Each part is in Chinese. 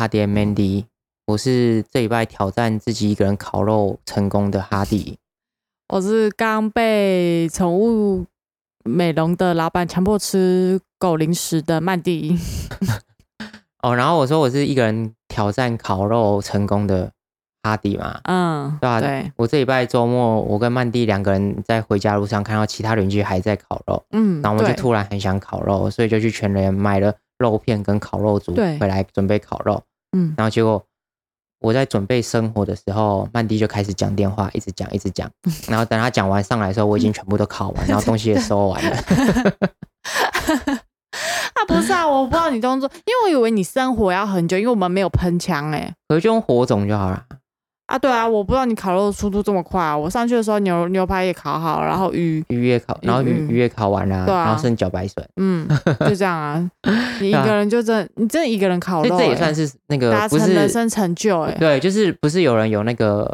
哈迪 Mandy，我是这礼拜挑战自己一个人烤肉成功的哈迪。我是刚被宠物美容的老板强迫吃狗零食的曼迪。哦，然后我说我是一个人挑战烤肉成功的哈迪嘛，嗯，对吧？对，我这礼拜周末，我跟曼迪两个人在回家路上看到其他邻居还在烤肉，嗯，然后我们就突然很想烤肉，所以就去全联买了肉片跟烤肉组回来准备烤肉。嗯然后结果我在准备生火的时候，曼迪就开始讲电话，一直讲一直讲。然后等他讲完上来的时候，我已经全部都烤完，然后 东西也收完了。啊，不是啊，我不知道你动作，因为我以为你生火要很久，因为我们没有喷枪哎。可是就用火种就好了。啊，对啊，我不知道你烤肉速度这么快啊！我上去的时候牛牛排也烤好，然后鱼，鱼也烤，然后鱼嗯。鱼也烤完了，对啊。然后剩茭白笋，嗯，就这样啊。你一个人就真，你真的一个人烤肉、所以这也欸。算是那个达成人生成就哎、对，就是不是有人有那个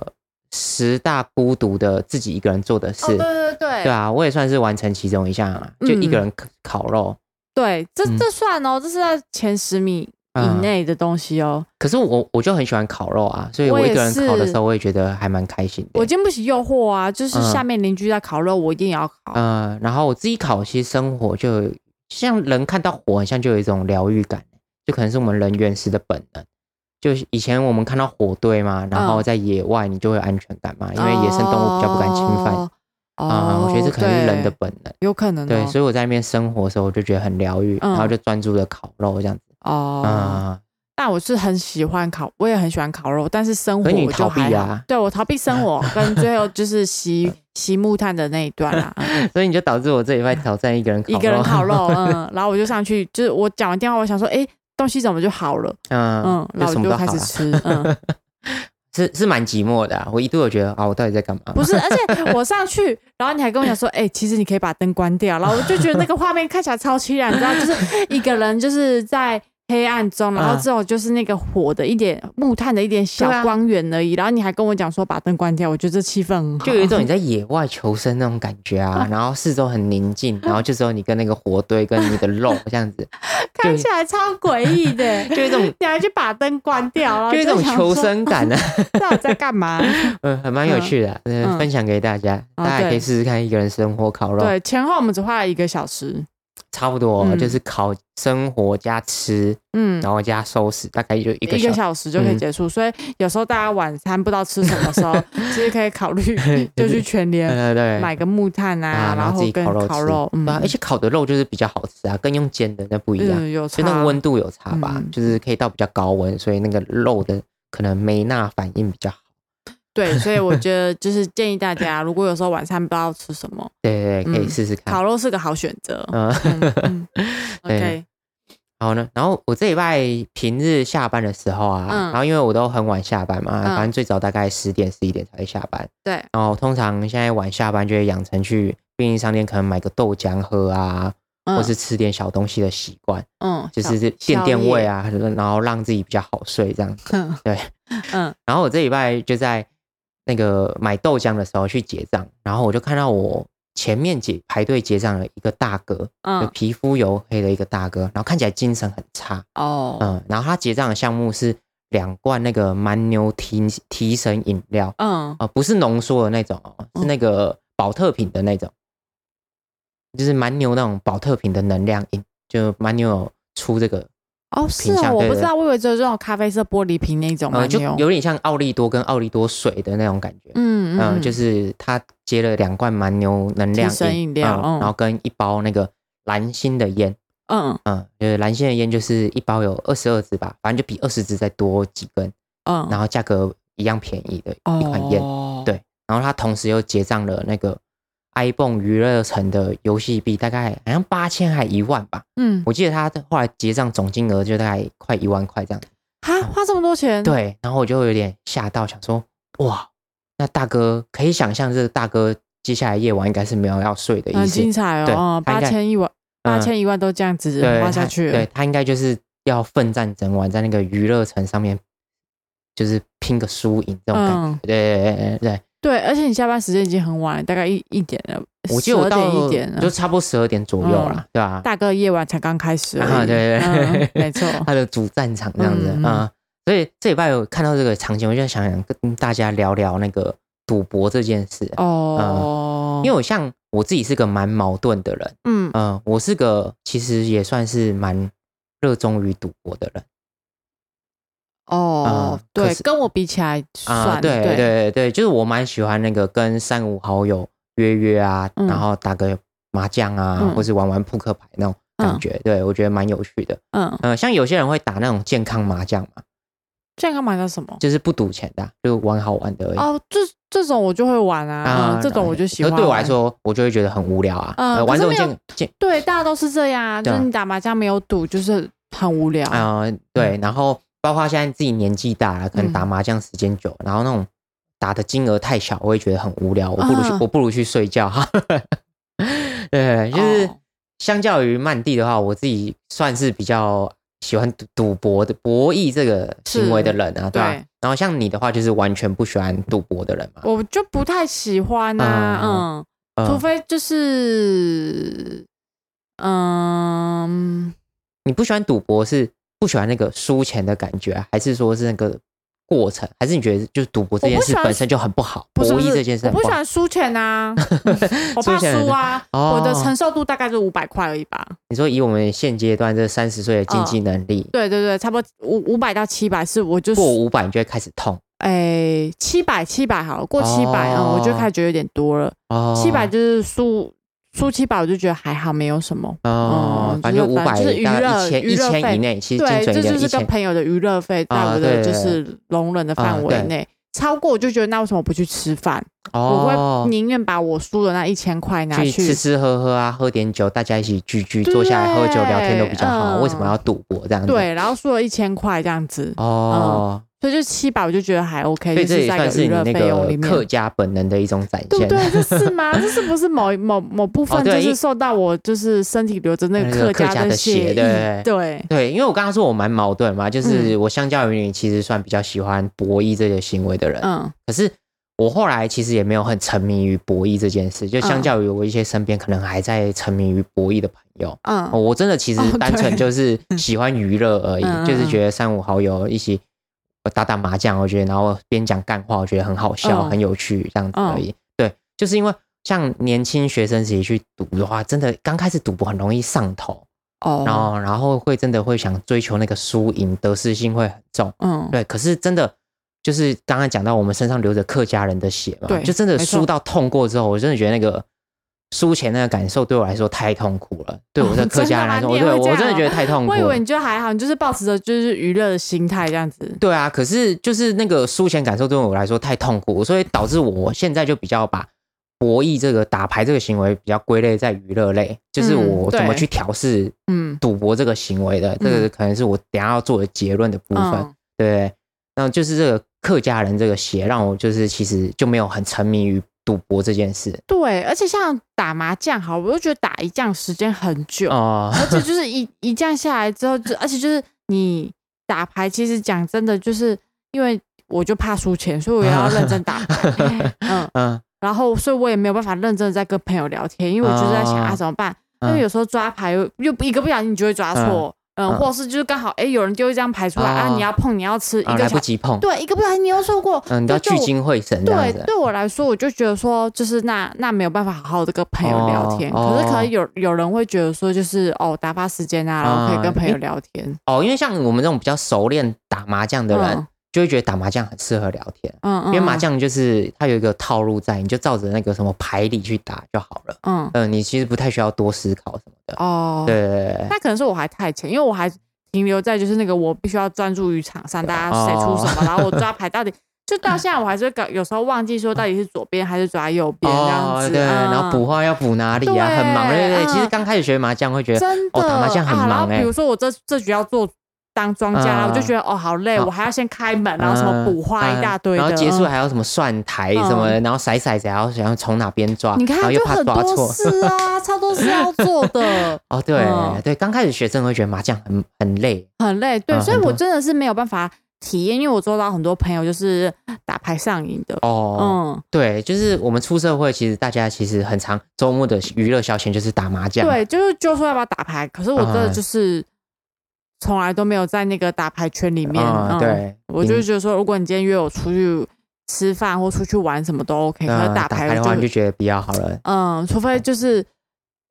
十大孤独的自己一个人做的事，哦，对对对。对啊，我也算是完成其中一项啊，就一个嗯人烤烤肉。对，这嗯。这算哦，这是在前十米以嗯内的东西哦。可是我我就很喜欢烤肉啊，所以我一个人烤的时候，我也觉得还蛮开心的。我经不起诱惑啊，就是嗯下面邻居在烤肉，我一定也要烤。嗯，然后我自己烤，其实生活就有像人看到火，很像就有一种疗愈感，就可能是我们人原始的本能。就是以前我们看到火堆嘛，然后嗯在野外你就会有安全感嘛，因为野生动物比较不敢侵犯。哦啊、我觉得这可能是人的本能。有可能、哦、对，所以我在那边生活的时候，我就觉得很疗愈，嗯然后就专注的烤肉这样子。哦。啊、但我是很喜欢烤，我也很喜欢烤肉，但是生活我逃避还好。啊对我逃避生活，跟最后就是吸吸木炭的那一段啦。嗯所以你就导致我这礼拜挑战一个人烤肉。一个人烤肉，嗯，然后我就上去，就是我讲完电话，我想说，哎，东西怎么就好了？嗯嗯，然后我就开始吃，嗯，是是蛮寂寞的、啊。我一度有觉得啊，我到底在干嘛？不是，而且我上去，然后你还跟我讲说，哎，其实你可以把灯关掉，然后我就觉得那个画面看起来超凄凉，你知道，就是一个人就是在。黑暗中，然后嗯。之后就是那个火的一点木炭的一点小光源而已，然后你还跟我讲说把灯关掉，我觉得这气氛很好，就有一种 你在野外求生那种感觉啊，然后四周很宁静，然后就只有你跟那个火堆跟你的肉这样子，看起来超诡异的，就有一种你还去把灯关掉，就有一种求生感啊，到底在干嘛？嗯，还蛮有趣的嗯。分享给大家，啊大家也可以试试看一个人生活烤肉，对，前后我们只花了一个小时。差不多、嗯。就是烤生活加吃，嗯，然后加收拾，大概就一个一小时。个小时就可以嗯结束，所以有时候大家晚餐不知道吃什么时候，其实可以考虑就去全对联对对，买个木炭啊，啊，然后自己烤肉吃，烤肉，嗯。而且烤的肉就是比较好吃啊，跟用煎的那不一样，嗯有就那个温度有差吧，嗯。就是可以到比较高温，所以那个肉的可能梅纳反应比较好。对，所以我 觉得就是建议大家，如果有时候晚餐不知道吃什么，对对对，可以嗯试试看。烤肉是个好选择。嗯，，OK，然后呢，然后我这礼拜平日下班的时候啊，嗯然后因为我都很晚下班嘛，嗯反正最早大概十点十一点才会下班，对，然后通常现在晚下班就会养成去便利商店可能买个豆浆喝啊，嗯或是吃点小东西的习惯，嗯，就是垫垫胃，啊，然后让自己比较好睡这样。子对，嗯然后我这礼拜就在那个买豆浆的时候去结账，然后我就看到我前面结排队结账的一个大哥，就嗯皮肤黝黑的一个大哥，然后看起来精神很差，哦，嗯，然后他结账的项目是两罐那个蛮牛提提神饮料，嗯。呃，不是浓缩的那种哦，是那个保特品的那种，就是蛮牛那种保特品的能量饮，就蛮牛有出这个，哦是品哦，我不知道，我以为只有这种咖啡色玻璃瓶那种呃，就，有。点像奥利多跟奥利多水的那种感觉，嗯嗯，就是他接了两罐蛮牛能量饮料嗯嗯。然后跟一包那个蓝心的烟，嗯。嗯，就是蓝心的烟就是一包有二十二支吧，反正就比二十支再多几根，嗯，然后价格一样便宜的一款烟，哦。对，然后他同时又结账了那个 iPhone 娱乐城的游戏币，大概好像八千还一万吧，嗯，我记得他后来结账总金额就大概快一万块这样。哈，花这么多钱，，对，然后我就有点吓到，想说哇，那大哥可以想象，这个大哥接下来夜晚应该是没有要睡的意思。很精。彩哦，八千一万，八嗯千一万都这样子对，花下去了，对他应该就是要奋战整晚，在那个娱乐城上面，就是拼个输赢这种感觉。嗯。对对对对对，对，而且你下班时间已经很晚了，大概一一点了我记得我到一点了，就差不多十二点左右啦，对吧？大哥夜晚才刚开始，啊对对对嗯 没错，他的主战场这样子啊、所以这礼拜有看到这个场景，我就想想跟大家聊聊那个赌博这件事。哦，因为我像我自己是个蛮矛盾的人，嗯嗯、我是个其实也算是蛮热衷于赌博的人哦嗯，对，跟我比起来啊、算，对对对对，就是我蛮喜欢那个跟三五好友约约啊，嗯然后打个麻将啊，嗯或是玩玩扑克牌那种感觉，对我觉得蛮有趣的。嗯，呃，像有些人会打那种健康麻将嘛，健康麻将什么？就是不赌钱的啊、就玩好玩的而已。哦，这这种我就会玩啊，嗯这种我就喜欢对我来说，我就会觉得很无聊啊。玩这种健健对，大家都是这样啊，就是你打麻将没有赌，就是很无聊。嗯、对，然后包括现在自己年纪大了，可能嗯。打麻将时间久，然后那种打的金额太小，我会觉得很无聊，我不如我不如去睡觉哈。对，就是哦相较于曼蒂的话，我自己算是比较喜欢赌赌博的博弈这个行为的人啊，对然后像你的话，就是完全不喜欢赌博的人嘛。我就不太喜欢啊，嗯，嗯。除非就是，嗯，你不喜欢赌博是不喜欢那个输钱的感觉啊，还是说是那个过程，还是你觉得就是赌博这件事本身就很不好，博弈这件事我不喜？欢输钱啊，我怕输啊，哦我的承受度大概是五百块而已吧。你说以我们现阶段这三十岁的经济能力，对对对，差不多五五百到七百是我就是过五百你就会开始痛哎七百七百好了，过七百嗯，我就开始觉得有点多了。哦。七百就是输输七百，我就觉得还好，没有什么。哦嗯，反正五百就是娱乐一千一千以内，其实精对，这就是跟朋友的娱乐费，在啊我的就是容忍的范围内。超过我就觉得，那为什么不去吃饭？我哦会，宁愿把我输的那一千块拿去吃吃喝喝啊，喝点酒，大家一起聚聚，坐下来喝酒聊天都比较好。嗯为什么要赌博这样子？对，然后输了一千块这样子，哦，所以就七百，我就觉得还 OK，所以这就是在也算是你那个。客家本能的一种展现。对不对？这是吗？这是不是某某某部分就是受到我就是身体流着那那个个客家的血血对意？对，对，因为我刚刚说我蛮矛盾嘛，嗯就是我相较于你，其实算比较喜欢博弈这些行为的人，嗯可是我后来其实也没有很沉迷于博弈这件事，就相嗯较于我一些身边可能还在沉迷于博弈的朋友，嗯哦，我真的其实哦单纯就是喜欢娱乐而已，就是觉得三五好友一起打打麻将，我觉得然后边讲干话，我觉得很好笑、嗯很有趣这样子而已。对，就是因为像年轻学生自己去赌的话，真的刚开始赌博很容易上头，哦，然后然后会真的会想追求那个输赢，得失心会很重。嗯对，可是真的就是刚刚讲到我们身上流着客家人的血嘛，对就真的输到痛过之后，我真的觉得那个输钱那个感受对我来说太痛苦了。对我的哦客家人来说，我对我真的觉得太痛苦了。我以为你就还好，你就是保持着就是娱乐的心态这样子。对啊，可是就是那个输钱感受对我来说太痛苦，所以导致我现在就比较把博弈这个打牌这个行为比较归类在娱乐类，就是我怎么去调试嗯赌博这个行为的，这个可能是我等下要做的结论的部分。嗯对，那就是这个客家人这个血，让我就是其实就没有很沉迷于赌博这件事。对，而且像打麻将，好，我就觉得打一将时间很久，哦。而且就是一一将下来之后，就而且就是你打牌，其实讲真的，就是因为我就怕输钱，所以我也要认真打牌，嗯，嗯，然后所以我也没有办法认真的在跟朋友聊天，因为我就是在想哦啊怎么办，因嗯。为有时候抓牌又又一个不小心你就会抓错，嗯，嗯。或是就是刚好哎有人丢一张牌出来啊，哦你要碰你要吃一啊，个来不及碰，对，一个不小心你又错过，嗯，你都要聚精会神对，对我来说，我就觉得说，就是那那没有办法好好的跟朋友聊天。哦可是可能哦有有人会觉得说，就是哦打发时间啊，然后可以跟朋友聊天。哦，因为像我们这种比较熟练打麻将的人，嗯就会觉得打麻将很适合聊天，嗯嗯，因为麻将就是它有一个套路在，你就照着那个什么牌理去打就好了。嗯嗯，你其实不太需要多思考什么的。哦，对对对对那可能是我还太浅，因为我还停留在就是那个我必须要专注于场上，大家谁出什么，然后我抓牌到底。就到现在，我还是会搞，有时候忘记说到底是左边还是抓右边这样子。哦对，嗯然后补话要补哪里啊？很忙，对对对。嗯其实刚开始学麻将会觉得，真的哦打麻将很忙欸比如说我这这局要做当庄家，嗯我就觉得哦好累，我还要先开门，然后什么补花一大堆，嗯然后结束嗯还要什么算台什么的，然后甩骰子然后想要从哪边抓，你看就很多。事啊，超多事要做的，哦，对嗯对，刚开始学真的会觉得麻将很很累。很累。对，所以我真的是没有办法体验，因为我做到很多朋友就是打牌上瘾的。哦，嗯，对，就是我们出社会，其实大家其实很常周末的娱乐消遣就是打麻将。对，就是就说要不要打牌，可是我真的嗯就是从来都没有在那个打牌圈里面。嗯，嗯，对，我就觉得说，如果你今天约我出去吃饭或出去玩，什么都 OK，可是嗯，打牌的话你就就觉得比较好了，嗯，除非就是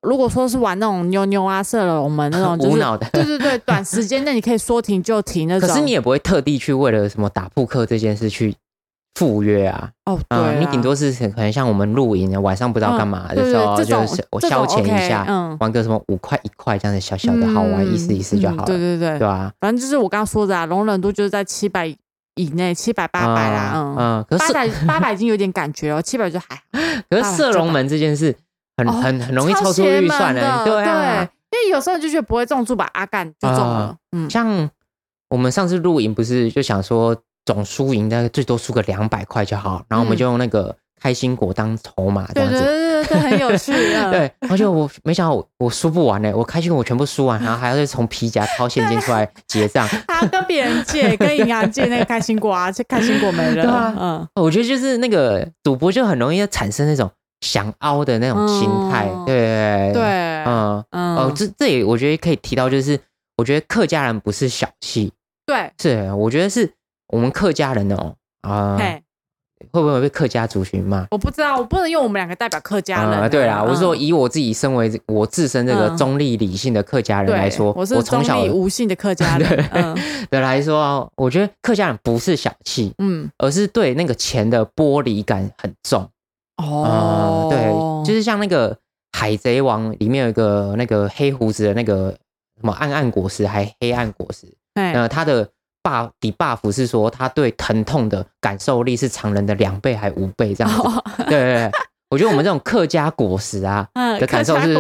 如果说是玩那种妞妞啊、射龙门那种，就是无脑的。对对对，短时间内你可以说停就停那 种。可是你也不会特地去为了什么打扑克这件事去赴约啊，哦，对嗯，你啦顶多是可能像我们露营，晚上不知道干嘛的时候，就是我这种消遣一下，嗯，玩个什么五块一块这样的小小的好玩，意思意思就好了，嗯对对对，对吧？反正就是我刚刚说的啊，容忍度就是在七百以内，七百八百啦，嗯，嗯，可是八百八百已经有点感觉了，七百就还好。可是射龙门这件事很哦很很容易超出邪预算门的，对啊，因为有时候你就觉得不会中注吧，阿干就中了啊，嗯，像我们上次露营不是就想说总输赢大概最多输个两百块就好，然后我们嗯。就用那个开心果当筹码这对对样子。对对对，很有趣，嗯。对，而且我没想到我我输不完呢，我开心果我全部输完，然后还要再从皮夹掏现金出来结账。他要跟别人借，跟银行借那个开心果啊，这开心果没了，对啊嗯，我觉得就是那个赌博就很容易产生那种想凹的那种心态，嗯。对。对，嗯。嗯，哦，这这也我觉得可以提到，就是我觉得客家人不是小气，对，是我觉得是我们客家人哦啊、嘿，会不会被客家族群骂？我不知道，我不能用我们两个代表客家人对啦，我是说嗯。以我自己身为我自身这个嗯中立理性的客家人对来说，我是中立无性的客家人，嗯。的来说，我觉得客家人不是小气，嗯，而是对那个钱的剥离感很重。哦啊，，对，就是像那个《海贼王》里面有一个那个黑胡子的那个什么暗暗果实还黑暗果实，哎，呃，他的 buff 底 buff 是说他对疼痛的感受力是常人的两倍还五倍这样子。对对对，我觉得我们这种客家果实啊嗯的感受是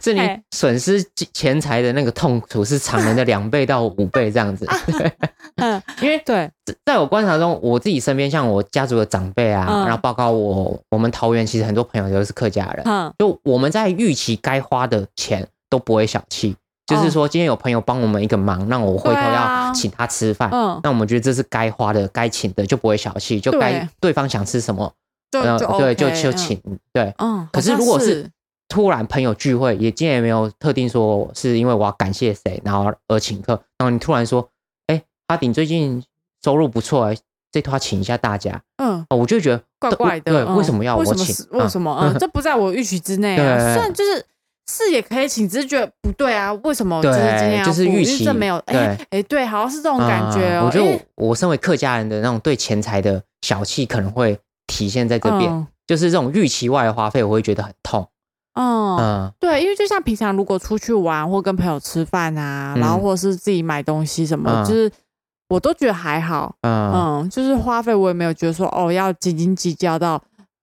是你嘿损失钱财的那个痛楚是常人的两倍到五倍这样子。对，嗯，因为对，在我观察中，我自己身边像我家族的长辈啊，嗯然后包括我我们桃园其实很多朋友都是客家人，嗯就我们在预期该花的钱都不会小气。就是说，今天有朋友帮我们一个忙，那我回头要请他吃饭，嗯，那我们觉得这是该花的、该请的，就不会小气，就该对对方想吃什么，就对，就就请。对，嗯，可是如果是突然朋友聚会，也今天也没有特定说是因为我要感谢谁，然后而请客，然后你突然说，哎，阿鼎最近收入不错，哎，这拖请一下大家，嗯。哦，我就觉得怪怪的，对，嗯为什么要我请？为什么？嗯，这不在我预期之内啊。然就是是也可以请，只是觉得不对啊。为什么就是今天要就是预期这没有？哎哎，对，好像是这种感觉我觉得我我身为客家人的那种对钱财的小气，可能会体现在这边，嗯就是这种预期外的花费，我会觉得很痛。嗯，嗯对，因为就像平常如果出去玩或跟朋友吃饭啊，然后嗯或者是自己买东西什么，嗯就是我都觉得还好。嗯嗯，就是花费我也没有觉得说哦要斤斤计较到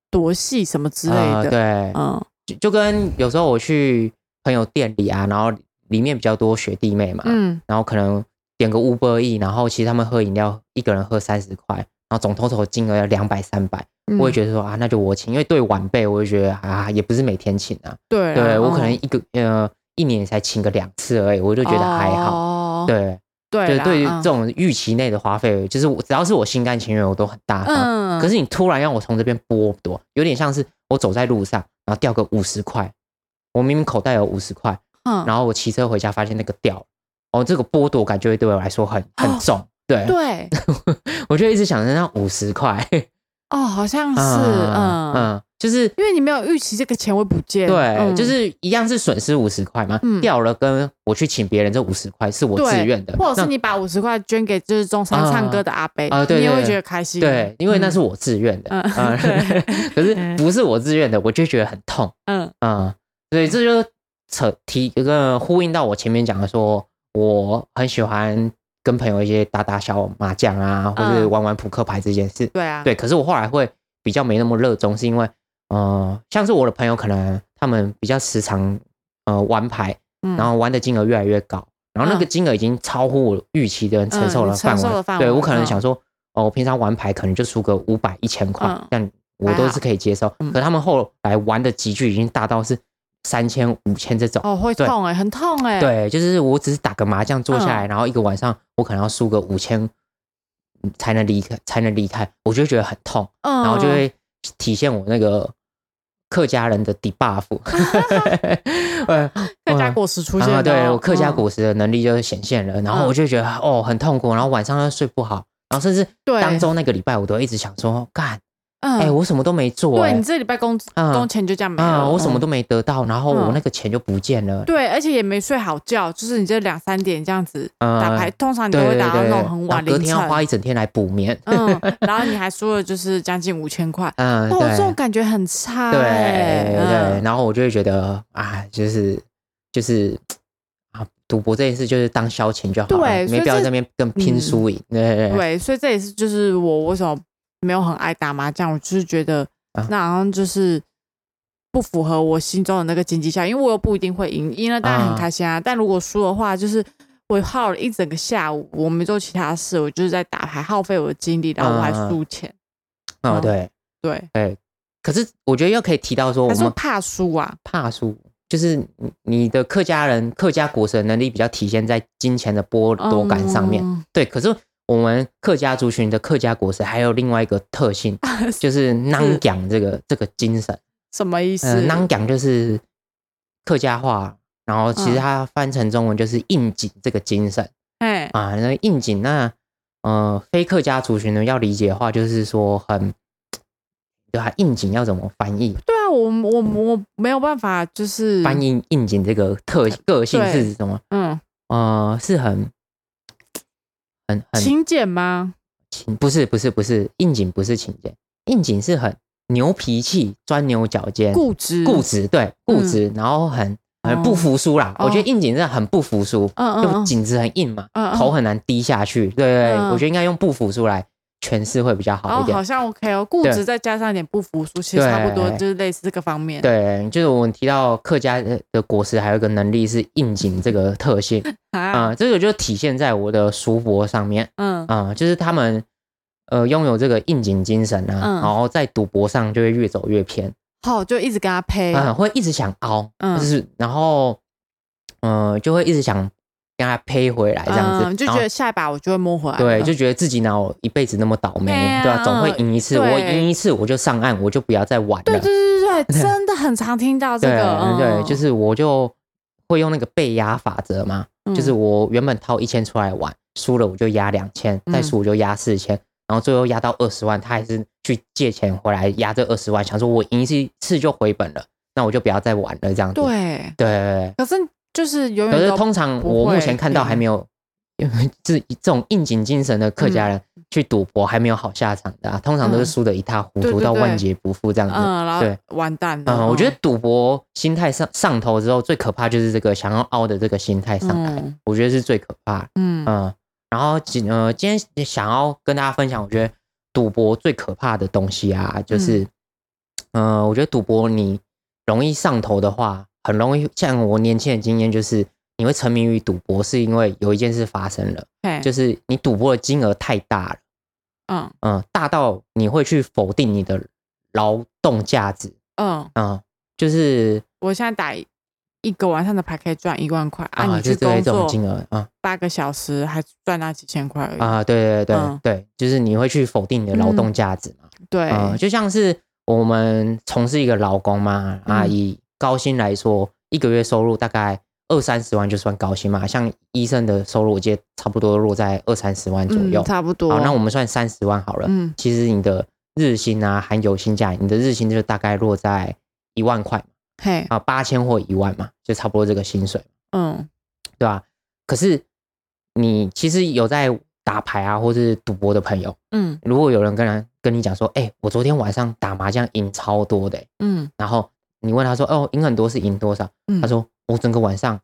多细什么之类的。呃对，嗯就就跟有时候我去朋友店里啊，然后里面比较多学弟妹嘛，嗯。然后可能点个 Uber E，然后其实他们喝饮料一个人喝三十块，然后总 total 金额要两百三百，嗯，我会觉得说啊，那就我请，因为对晚辈，我就觉得啊，也不是每天请啊，对。对我可能嗯一个呃一年才请个两次而已，我就觉得还好。哦、对对啦对对于嗯。这种预期内的花费，就是我只要是我心甘情愿，我都很大方。嗯，可是你突然让我从这边剥夺，有点像是我走在路上，然后掉个五十块，我明明口袋有五十块，嗯然后我骑车回家发现那个掉了，哦，这个剥夺感就会对我来说很很哦重。对，对 我就一直想着那五十块，哦，好像是嗯嗯。嗯，就是因为你没有预期这个钱会不见，对，嗯。就是一样是损失五十块嘛，嗯。掉了跟我去请别人这五十块是我自愿的，或者是你把五十块捐给就是中山唱歌的阿贝，啊对对你也会觉得开心，对，因为那是嗯我自愿的，嗯嗯对。可是不是我自愿的，我就觉得很痛，嗯。嗯，所以这就扯提一个呼应到我前面讲的说，我很喜欢跟朋友一些打打小麻将啊，或者嗯玩玩扑克牌这件事，对啊，对，可是我后来会比较没那么热衷，是因为，呃，像是我的朋友可能他们比较时常呃玩牌，嗯。然后玩的金额越来越高，然后那个嗯金额已经超乎我预期的承受嗯你承的范围。对我可能嗯。想说，哦，我平常玩牌可能就输个五百、一千块嗯，但我都是可以接受。嗯。可他们后来玩的集聚已经大到是三千、五千这种。哦会痛哎，很痛哎，对，就是我只是打个麻将坐下嗯。来，然后一个晚上我可能要输个五千才能离开，才能离开，我就会觉得很痛。嗯，然后就会体现我那个客家人的 debuff，呃客家果实出现了哦，啊，对我客家嗯。果实的能力就显现了，然后我就觉得哦很痛苦，然后晚上又睡不好，然后甚至对。当周那个礼拜我都一直想说，干，嗯，哎，我什么都没做，哎。对你，这礼拜工嗯。工钱就这样没啊，了，嗯我什么都没得到，然后我嗯。那个钱就不见了，对，而且也没睡好觉，就是你这两三点这样子呃打牌，通常你都会打到对，那种很晚隔天要花，一整天来补眠，嗯，然后你还输了就是将近五千块，嗯，我，这种感觉很差对欸，对，嗯。然后我就会觉得啊，就是就是啊，赌博这件事就是当消遣就好了，对没必要在那边跟拼嗯。输赢，对。对，所以这也是就是我为什么没有很爱打麻将，我就是觉得啊。那好像就是不符合我心中的那个经济效益，因为我又不一定会赢，赢了当然很啊。开心啊，但如果输的话，就是我耗了一整个下午，我没做其他事，我就是在打牌，耗费我的精力，然后我还啊输钱，嗯嗯对。对，对。可是我觉得又可以提到说，我们还是怕输啊，怕输，就是你你的客家人客家果实能力比较体现在金钱的剥夺感上面。嗯。对，可是我们客家族群的客家果实还有另外一个特性，就是囊讲这个这个精神。什么意思？呃，囊讲就是客家话，然后其实嗯它翻成中文就是应景这个精神哎，啊。那应景那呃非客家族群呢要理解的话，就是说很 对啊，应景要怎么翻译？对啊，我我我没有办法，就是翻译应景这个特个性是什么？嗯，呃，是很很很勤俭吗？勤，不是不是不是，应景不是勤俭，应景是很牛脾气、钻牛角尖、固执，固执，对固执，然后很很不服输啦。哦我觉得应景真的很不服输，就嗯嗯嗯颈子很硬嘛，嗯嗯头很难低下去。对对对，嗯我觉得应该用不服输来诠释会比较好一哦，点好。像 OK 哦，固执再加上一点不服输，其实差不多就是类似这个方面。对，就是我们提到客家的果实，还有一个能力是应景这个特性 啊，啊、这个就体现在我的叔伯上面嗯啊、就是他们呃拥有这个应景精神啊，嗯然后在赌博上就会越走越偏，好，就一直跟他配，嗯，会一直想凹，嗯就是然后嗯、呃就会一直想跟他呸回来这样子，嗯，就觉得下一把我就会摸回来。对，就觉得自己哪有一辈子那么倒霉，对吧、总会赢一次，我赢一次我就上岸，我就不要再玩了。对对对对对，真的很常听到这对个，嗯对，就是我就会用那个被压法则嘛，嗯就是我原本掏一千出来玩，输了我就压两千，再嗯输我就压四千，然后最后压到二十万，他还是去借钱回来压这二十万，想说我赢一次就回本了，那我就不要再玩了这样子。对，对对可是就是永对，可是通常我目前看到还没有，因为这这种应景精神的客家人去赌博还没有好下场的、啊，通常都是嗯输得一塌糊涂到万劫不复这样子。嗯，然对后完蛋了。嗯，我觉得赌博心态上上头之后，最可怕就是这个想要凹的这个心态上来，嗯我觉得是最可怕的。嗯嗯，然后今呃今天想要跟大家分享，我觉得赌博最可怕的东西啊，就是，嗯、呃，我觉得赌博你容易上头的话，很容易像我年轻的经验就是。你会沉迷于赌博，是因为有一件事发生了，嘿。就是你赌博的金额太大了，嗯。嗯，大到你会去否定你的劳动价值，嗯，嗯，就是我现在打一个晚上的牌可以赚一万块，啊，啊，你去就这工作种金额啊八个小时还赚那几千块而已。啊，对对对嗯对，就是你会去否定你的劳动价值嘛，对，嗯，就像是我们从事一个劳工嘛，啊，嗯以高薪来说，一个月收入大概二三十万就算高薪嘛，像医生的收入我记得差不多落在二三十万左右嗯，，差不多。好，那我们算三十万好了，嗯其实你的日薪啊含有薪假，你的日薪就大概落在一万块嘿啊，八千或一万嘛，就差不多这个薪水。嗯对吧、可是你其实有在打牌啊，或是赌博的朋友，嗯如果有人跟人跟你讲说，哎、我昨天晚上打麻将赢超多的欸、嗯然后你问他说，哦，赢很多是赢多少？嗯，他说我整个晚上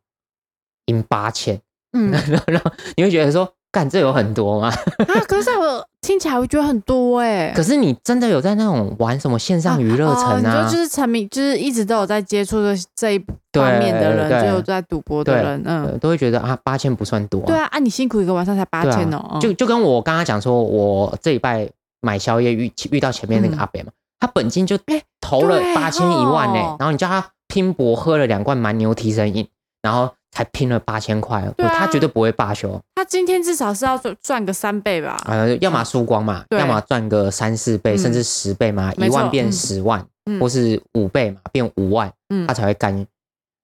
赢八千，嗯 然后然后你会觉得说，干这有很多吗？啊，可是我听起来我觉得很多哎。可是你真的有在那种玩什么线上娱乐城哦你啊？说就是沉迷，就是一直都有在接触这这一方面的人，对就有在赌博的人，嗯，呃都会觉得啊，八千不算多、对啊，啊，你辛苦一个晚上才八千哦，嗯就就跟我刚刚讲说，我这一拜买宵夜遇遇到前面那个嗯阿北嘛，他本金就投了八千一万呢、哦然后你叫他拼搏喝了两罐蛮牛提神饮，然后才拼了八千块，他绝对不会罢休，他今天至少是要赚赚个三倍吧？呃，要么输光嘛，要么赚个三四倍嗯。甚至十倍嘛，一万变嗯。十万，嗯。或是五倍嘛，变五万，嗯。他才会甘，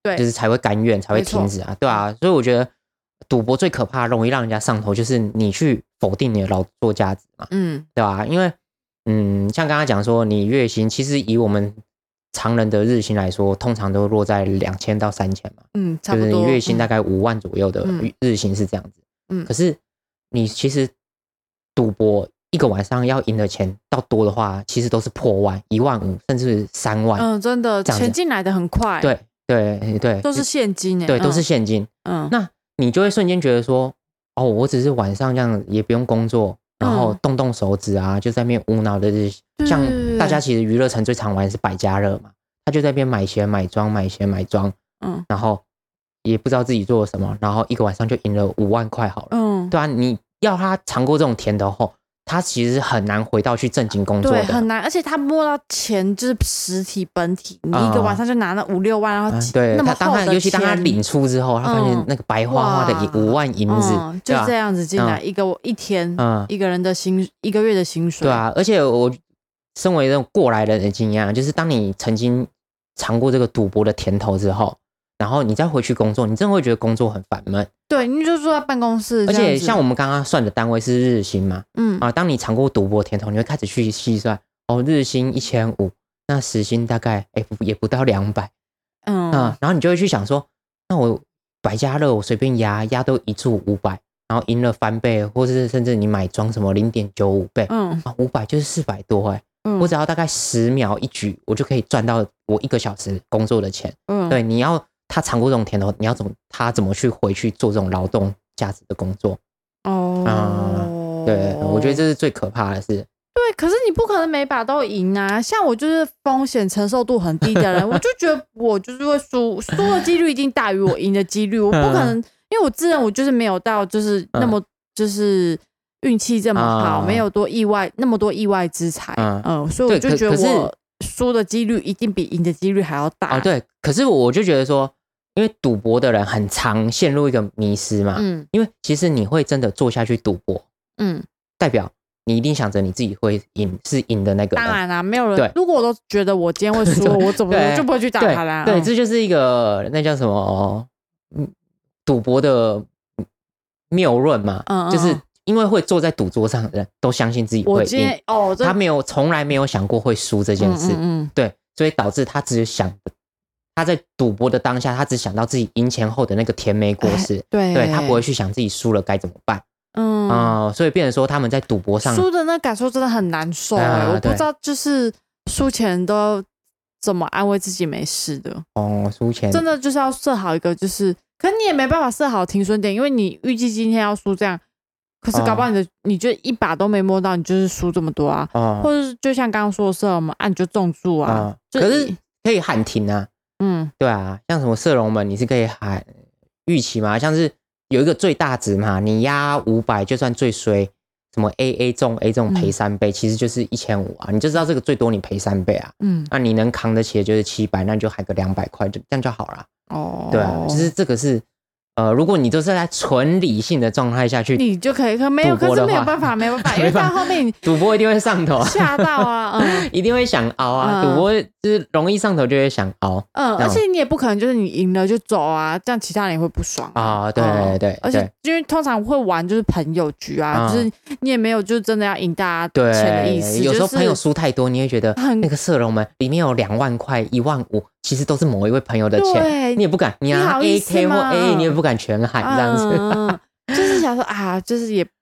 对。就是才会甘愿，才会停止啊，对啊，所以我觉得赌博最可怕、容易让人家上头，就是你去否定你的劳作价值嘛，嗯。对吧、因为嗯，像刚刚讲说，你月薪其实以我们常人的日薪来说，通常都落在两千到三千嘛，嗯，差就是不多。你月薪大嗯概五万左右的嗯日薪是这样子。嗯可是你其实赌博一个晚上要赢的钱到多的话，其实都是破万、一万五，甚至三万。嗯，真的钱进来的很快，，对对对，都是现金诶，对，都是嗯现金。嗯那你就会瞬间觉得说，哦，我只是晚上这样也不用工作，然后嗯。动动手指啊，就在那边无脑的日像大家其实娱乐城最常玩是百家乐嘛，他就在那边买鞋、买装、买鞋、买装，嗯。然后也不知道自己做了什么，然后一个晚上就赢了五万块好了。嗯，对啊，你要他尝过这种甜头后，他其实很难回到去正经工作对，的。很难，而且他摸到钱就是实体本体，你一个晚上就拿了五六万，然后嗯对他，那么当他尤其当他领出之后，他发现嗯。那个白花花的五万银子，嗯，就这样子进来嗯。一个一天嗯，一个人的薪一个月的薪水，对，啊，而且我身为这种过来人的经验啊，就是当你曾经尝过这个赌博的甜头之后，然后你再回去工作，你真的会觉得工作很烦闷。对，你就坐在办公室而且像我们刚刚算的单位是日薪嘛，嗯。啊，当你尝过赌博甜头，你会开始去细算，哦，日薪一千五，那时薪大概哎不也不到两百，嗯。啊，然后你就会去想说，那我百家乐我随便压压都一注五百，然后赢了翻倍，或是甚至你买装什么零点九五倍，嗯。啊，五百就是四百多哎、嗯，我只要大概十秒一局，我就可以赚到我一个小时工作的钱。嗯。对，你要他尝过这种甜头，你要怎么他怎么去回去做这种劳动价值的工作？哦，对，我觉得这是最可怕的事。对，可是你不可能每把都赢啊！像我就是风险承受度很低的人，我就觉得我就是会输，输的几率一定大于我赢的几率。我不可能，因为我自认我就是没有到就是那么就是运气这么好，嗯没有多意外那么多意外之财，嗯嗯，所以我就觉得我输的几率一定比赢的几率还要大。哦，，对，可是我就觉得说，因为赌博的人很常陷入一个迷失嘛，嗯因为其实你会真的做下去赌博，嗯，代表你一定想着你自己会赢，是赢的那个人。当然啦、没有人对。如果我都觉得我今天会输，我怎么就不会去打对他啦？对，嗯这就是一个那叫什么，嗯，赌博的谬论嘛，嗯嗯就是嗯因为会坐在赌桌上的人都相信自己会赢，哦，他没有从来没有想过会输这件事，嗯嗯对，所以导致他只想他在赌博的当下，他只想到自己赢钱后的那个甜美果实，嗯对。对他不会去想自己输了该怎么办嗯。啊、所以变成说他们在赌博上，输的那感受真的很难受哎、啊我不知道就是输钱都怎么安慰自己没事的，哦输钱，真的就是要设好一个就是，可你也没办法设好停损点，因为你预计今天要输这样，可是搞不好你的、你就一把都没摸到，你就是输这么多啊，哦。或者是就像刚刚说的射嘛，啊你就中注啊，可是可以喊停啊，嗯。对啊，像什么射龙门，你是可以喊预期嘛，像是有一个最大值嘛，你压五百，就算最衰，什么 A A 中 A 中赔三倍，其实就是一千五啊，你就知道这个最多你赔三倍啊，嗯。那你能扛得起的就是七百，那你就喊个两百块，就这样就好了。哦，对啊，就是这个是呃，如果你都是在纯理性的状态下去你就可以，可没有，可是没有办法，没有办法，因为到后面你 赌博，一定会上头。啊，吓到啊，嗯。一定会想熬啊，嗯。赌博就是容易上头，就会想熬嗯，而且你也不可能就是你赢了就走啊，这样其他人也会不爽啊，对对对而且因为通常会玩就是朋友局啊，嗯。就是你也没有就是真的要赢大家对，钱的意思，有时候朋友输太多，你会觉得很那个色龙门里面有两万块、一万五，其实都是某一位朋友的钱，你也不敢，你你拿好意 A 思 K 或吗 A，你也不敢全喊这样子。就是想说啊，就是也。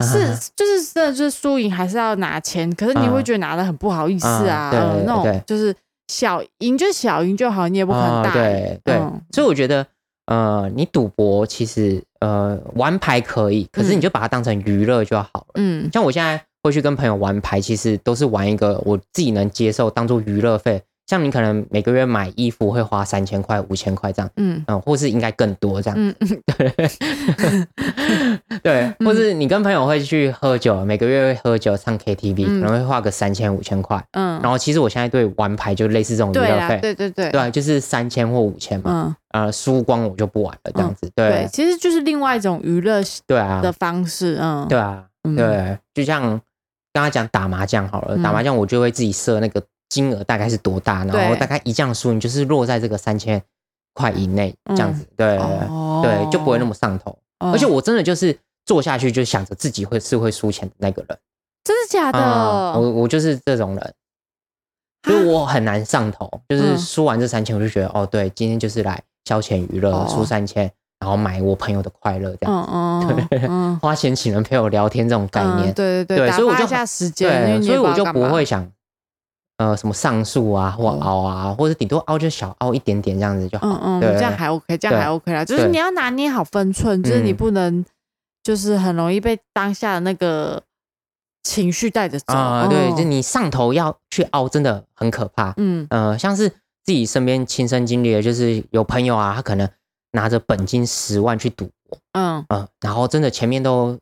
是啊，就是真的，就是输赢还是要拿钱，可是你会觉得拿的很不好意思啊，那种就是小赢就小赢就好，你也不可能啊大赢。对所以我觉得，呃，你赌博其实呃玩牌可以，可是你就把它当成娱乐就好了。嗯像我现在会去跟朋友玩牌，其实都是玩一个我自己能接受，当做娱乐费。像你可能每个月买衣服会花三千块、五千块这样，嗯。嗯，或是应该更多这样。嗯。嗯对对，或是你跟朋友会去喝酒，每个月会喝酒、唱 KTV，、嗯。可能会花个三千、五千块。嗯，然后其实我现在对玩牌就类似这种娱乐费，对。对对，就是三千或五千嘛，嗯，呃，输光我就不玩了这样子。对，对，其实就是另外一种娱乐对啊，的方式，嗯，对啊，嗯。对，就像刚刚讲打麻将好了，嗯。打麻将我就会自己设那个金额大概是多大，然后大概一降输你就是落在这个三千块以内这样子，对对对哦。对，就不会那么上头。嗯。而且我真的就是做下去就想着自己会是会输钱的那个人，真的假的？啊我我就是这种人，所以我很难上头，就是嗯。输完这三千，我就觉得哦，对，今天就是来消遣娱乐，哦。输三千，然后买我朋友的快乐这样，嗯 嗯嗯嗯。花钱请人陪我聊天这种概念。嗯，对对对，打所以我就发下时间，对，所以我就不会想。呃，什么上诉啊，或哦凹啊，或者顶多凹就小凹一点点这样子就好。嗯嗯，这样还 OK，这样还 OK 啦。就是你要拿捏好分寸，就是你嗯不能就是很容易被当下的那个情绪带着走啊、对，就嗯你上头要去凹，真的很可怕。嗯呃，像是自己身边亲身经历的，就是有朋友啊，他可能拿着本金十万去赌博，嗯嗯、然后真的前面都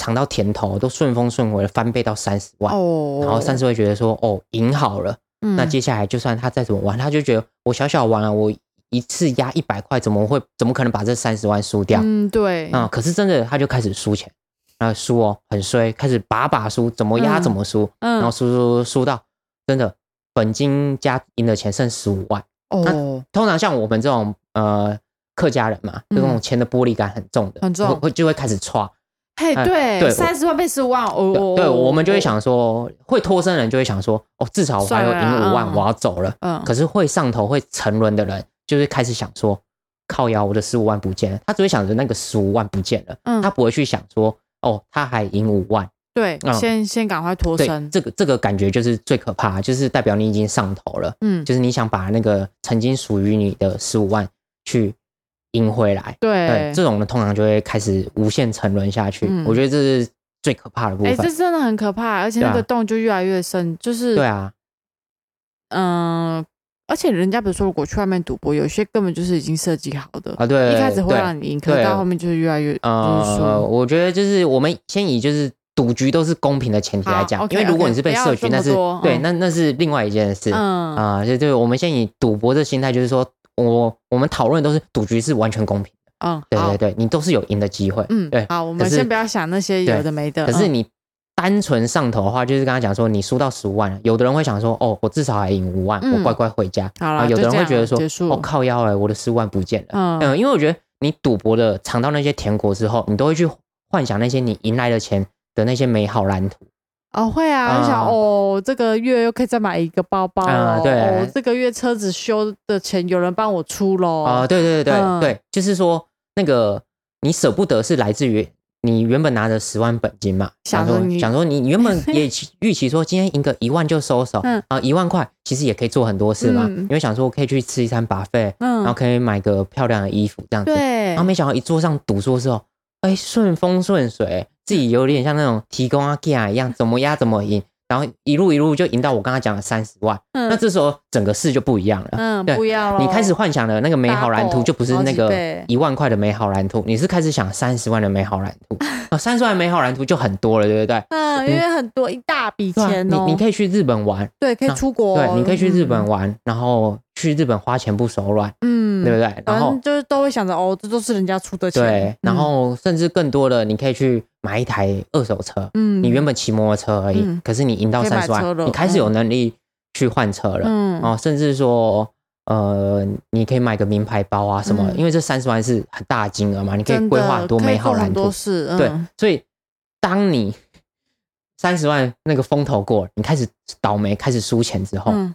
尝到甜头，都顺风顺水的翻倍到三十万，哦，然后三十会觉得说，哦，赢好了，嗯那接下来就算他再怎么玩，他就觉得我小小玩了，我一次压一百块，怎么会怎么可能把这三十万输掉？嗯对啊、可是真的他就开始输钱，啊输哦，很衰，开始把把输，怎么压嗯怎么输，然后嗯输输输到真的本金加赢的钱剩十五万。哦通常像我们这种呃客家人嘛，就那种钱的玻璃感很重的，嗯很重就会开始歘。嘿哎对对三十万变十五万哦对，我们就会哦。想说，会脱身的人就会想说，哦，至少我还有赢五万，嗯。我要走了。嗯。可是会上头、会沉沦的人，就是开始想说，靠腰，我的十五万不见了。他只会想着那个十五万不见了，嗯。他不会去想说，哦，他还赢五万。对嗯。先先赶快脱，身。这个这个感觉就是最可怕，就是代表你已经上头了，嗯。就是你想把那个曾经属于你的十五万去赢回来。对，对这种的，通常就会开始无限沉沦下去。嗯我觉得这是最可怕的部分哎分。这真的很可怕，而且那个洞就越来越深，就是对啊，嗯，而且人家比如说，如果去外面赌博，有些根本就是已经设计好的，啊对一开始会让你赢，可是到后面就是越来越就是呃，我觉得就是我们先以就是赌局都是公平的前提来讲，因为如果你是被设局，那是对，嗯那那是另外一件事啊、就就对，我们先以赌博的心态，就是说我我们讨论都是赌局是完全公平的，嗯，对对对，你都是有赢的机会。嗯，对好，我们先不要想那些有的没的。嗯可是你单纯上头的话，就是跟他讲说你输到十五万了，有的人会想说，哦，我至少还赢五万，嗯我乖乖回家。好啦然后有的人会觉得说结，束哦靠腰哎，我的十五万不见了。嗯嗯，因为我觉得你赌博的尝到那些甜果之后，你都会去幻想那些你赢来的钱的那些美好蓝图。哦会啊，就想啊哦，这个月又可以再买一个包包哦，啊对哦这个月车子修的钱有人帮我出喽。啊、对对对对、嗯对，就是说那个你舍不得是来自于你原本拿着十万本金嘛，想说想说你原本 也预期说今天赢个一万就收手，嗯啊一万块其实也可以做很多事嘛，嗯因为想说我可以去吃一餐 buffet，、然后嗯，可以买个漂亮的衣服这样子，对然后，没想到一坐上赌桌之后，哎顺风顺水，自己有点像那种提供啊 g 一样，怎么压怎么赢。然后一路一路就赢到我刚刚讲的三十万，那嗯这时候整个事就不一样了。嗯对不要了，你开始幻想的那个美好蓝图，就不是那个一万块的美好蓝图，你是开始想三十万的美好蓝图。啊，三十万的美好蓝图就很多了，对不对？嗯，因为很多一大笔钱哦，你你可以去日本玩，对可以出国，对，你可以去日本嗯，玩，然后去日本花钱不手软，嗯，对不对？然后就是都会想着哦，这都是人家出的钱，对，然嗯。后甚至更多的，你可以去买一台二手车，嗯，你原本骑摩托车而已嗯，可是你赢到三十万你开始有能力去换车了，嗯。哦，甚至说。呃，你可以买个名牌包啊什么，嗯。因为这三十万是很大的金额嘛，你可以规划很多美好蓝图。对，所以当你三十万那个风头过了，你开始倒霉，开始输钱之后，嗯。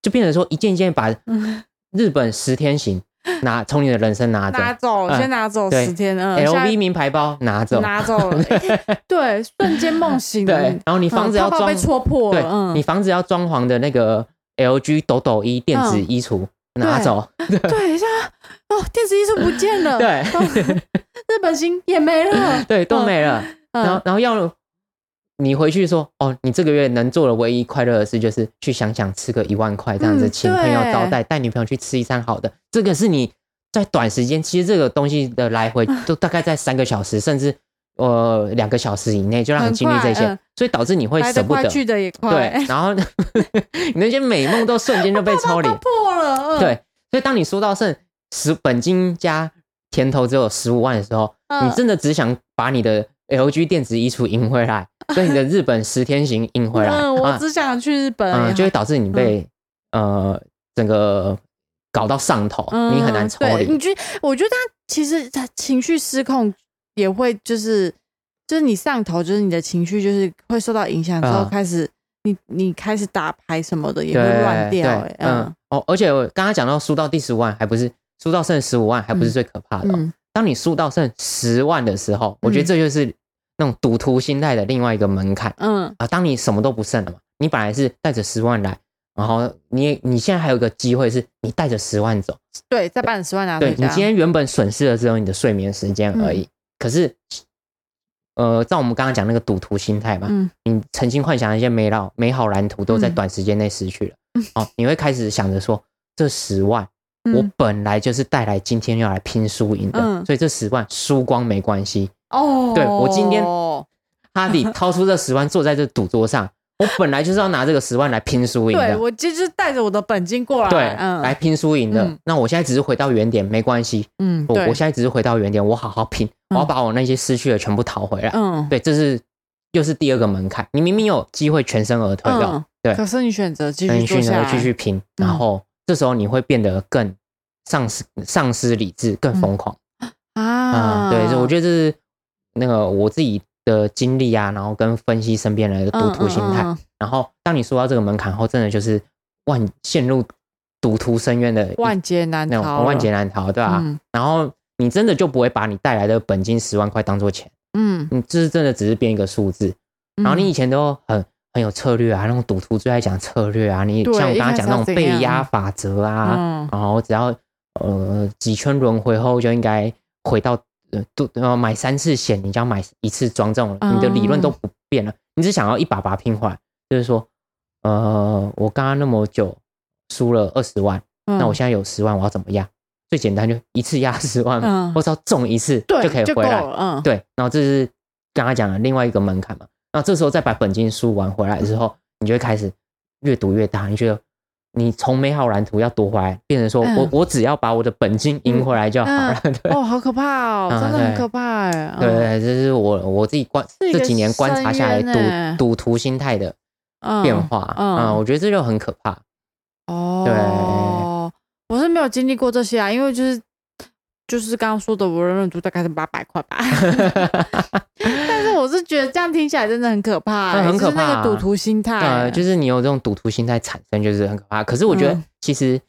就变成说一件一件把嗯，日本十天行 拿从你的人生拿走拿走，嗯先拿走十天，嗯，LV 名牌包拿走，拿走了，对，瞬间梦醒了，对，然后你房子要装被戳破对你房子要装潢的那个 LG 抖抖衣电子衣橱拿走，对，一下哦，电子衣橱不见了，对哦 日本行也没了，对，都没了。嗯，然后然后要你回去说，哦，你这个月能做的唯一快乐的事就是去想想吃个一万块这样子，嗯请朋友招待，带女朋友去吃一餐好的，这个是你在短时间，其实这个东西的来回都大概在三个小时，甚至呃两个小时以内就让你经历这些所以导致你会舍不得。对，然后你 那些美梦都瞬间就被抽离。破了，嗯，对，所以当你说到剩十本金加甜头只有十五万的时候，嗯。你真的只想把你的 LG 电子衣橱赢回来，跟你的日本十天行赢回来，嗯，我啊只想去日本就会导致你被呃整个搞到上头，你很难抽离。你觉我觉得他其实他情绪失控也会就是就是你上头，就是你的情绪就是会受到影响之后，嗯开始你你开始打牌什么的也会乱掉、欸，嗯，哦，而且我刚刚讲到输到第十五万，还不是输到剩十五万，还不是最可怕的哦、嗯当你输到剩十万的时候，我觉得这就是那种赌徒心态的另外一个门槛嗯啊。当你什么都不剩了嘛，你本来是带着十万来，然后你你现在还有一个机会是你带着十万走，对，再把你十万拿回家，对你今天原本损失的只有你的睡眠时间而嗯已，可是。呃，照我们刚刚讲那个赌徒心态嘛，嗯你曾经幻想的一些美好美好蓝图都在嗯短时间内失去了。哦，你会开始想着说，这十万我嗯。本来就是带来今天要来拼输赢的，嗯。所以这十万输光没关系。哦，对我今天哈迪掏出这十万坐在这赌桌上，我本来就是要拿这个十万来拼输赢的，对我就是带着我的本金过来，对，嗯，来拼输赢的。嗯。那我现在只是回到原点，没关系。嗯，我我现在只是回到原点，我好好拼，我要把我那些失去的全部讨回来。嗯。对，这是又是第二个门槛。你明明有机会全身而退的，嗯，对。可是你选择继那你选择续继续拼，然后这时候你会变得更丧失丧失理智，更疯狂。啊啊、对，所以我觉得这是那个我自己的经历啊，然后跟分析身边人的赌徒心态。然后当你说到这个门槛后，真的就是万陷入赌徒深渊的万劫难逃万劫难逃，对吧、嗯然后你真的就不会把你带来的本金十万块当做钱，嗯，你这是真的只是变一个数字。然后你以前都很很有策略啊，那种赌徒最爱讲策略啊，你像我刚刚讲那种被压法则啊，嗯然后只要呃几圈轮回后就应该回到呃都呃买三次险，你就要买一次装这种，你的理论都不变了，你只想要一把把它拼回来，就是说呃我刚刚那么久输了二十万，嗯那我现在有十万，我要怎么样？最简单就一次压十万嘛，嗯我只要中一次就可以回来。嗯，对，然后这是刚刚讲的另外一个门槛嘛。那这时候再把本金输完回来之后，你就会开始越赌越大。你觉得你从美好蓝图要夺回来，变成说嗯我我只要把我的本金赢回来就好了。对哦，好可怕哦，真的很可怕哎，嗯对对，这是我我自己观这几年观察下来赌赌徒心态的嗯变化嗯啊，我觉得这就很可怕。哦，对我是没有经历过这些啊，因为就是就是刚刚说的，我人人赌大概是八百块吧。我是觉得这样听起来真的很可怕、很可就是那怕个赌徒心态、呃，就是你有这种赌徒心态产生，就是很可怕。可是我觉得嗯其实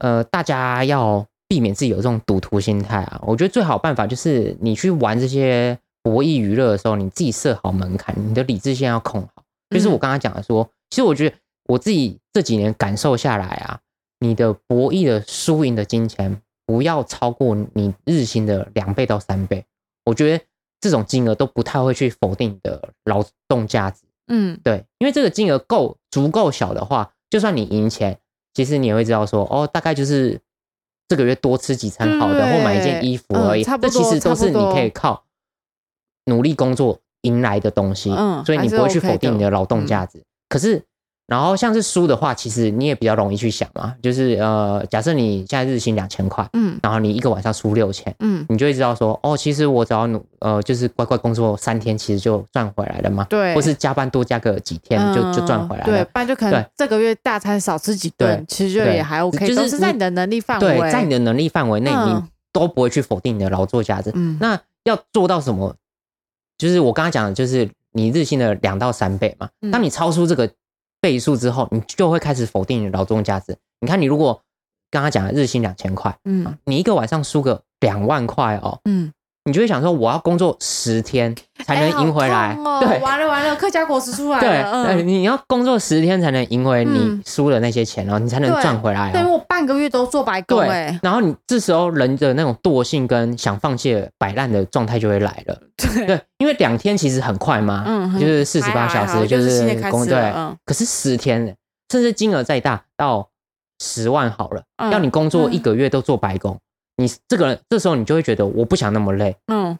呃，大家要避免自己有这种赌徒心态啊。我觉得最好办法就是你去玩这些博弈娱乐的时候，你自己设好门槛，你的理智线要控好。就是我刚刚讲的说，其实我觉得我自己这几年感受下来啊，你的博弈的输赢的金钱不要超过你日薪的两倍到三倍。我觉得这种金额都不太会去否定你的劳动价值。嗯对，因为这个金额够足够小的话，就算你赢钱，其实你也会知道说，哦，大概就是这个月多吃几餐好的，对或买一件衣服而已。其多实都是你可以靠努力工作赢来的东西，嗯所以你不会去否定你的劳动的价值。可是，然后像是输的话，其实你也比较容易去想嘛，就是呃，假设你现在日薪两千块，嗯。然后你一个晚上输六千，嗯，你就会知道说，哦，其实我只要努呃，就是乖乖工作三天，其实就赚回来了嘛。对，或是加班多加个几天就就赚回来了。对，不然就可能对。这个月大餐少吃几顿对，其实就也还 OK，就是是在你你的能力范围。对，围，在你的能力范围内，嗯。你都不会去否定你的劳作价值。嗯。那要做到什么？就是我刚刚讲的，就是你日薪的两到三倍嘛。嗯。当你超出这个倍数之后，你就会开始否定你的劳动价值。你看，你如果刚刚讲的日薪两千块，嗯你一个晚上输个两万块哦，嗯，你就会想说，我要工作十天才能赢回来。对，完了完了，客家果实出来对，了，对嗯。你要工作十天才能赢回你嗯输的那些钱哦，你才能赚回来哦。等于我半个月都做白工对哎，，然后你这时候人的那种惰性跟想放弃摆烂的状态就会来了。对，对，因为两天其实很快嘛，嗯就是四十八小时，就是工对始了。嗯可是十天，甚至金额再大到十万好了，嗯要你工作嗯一个月都做白工，你这个人这时候你就会觉得我不想那么累，嗯，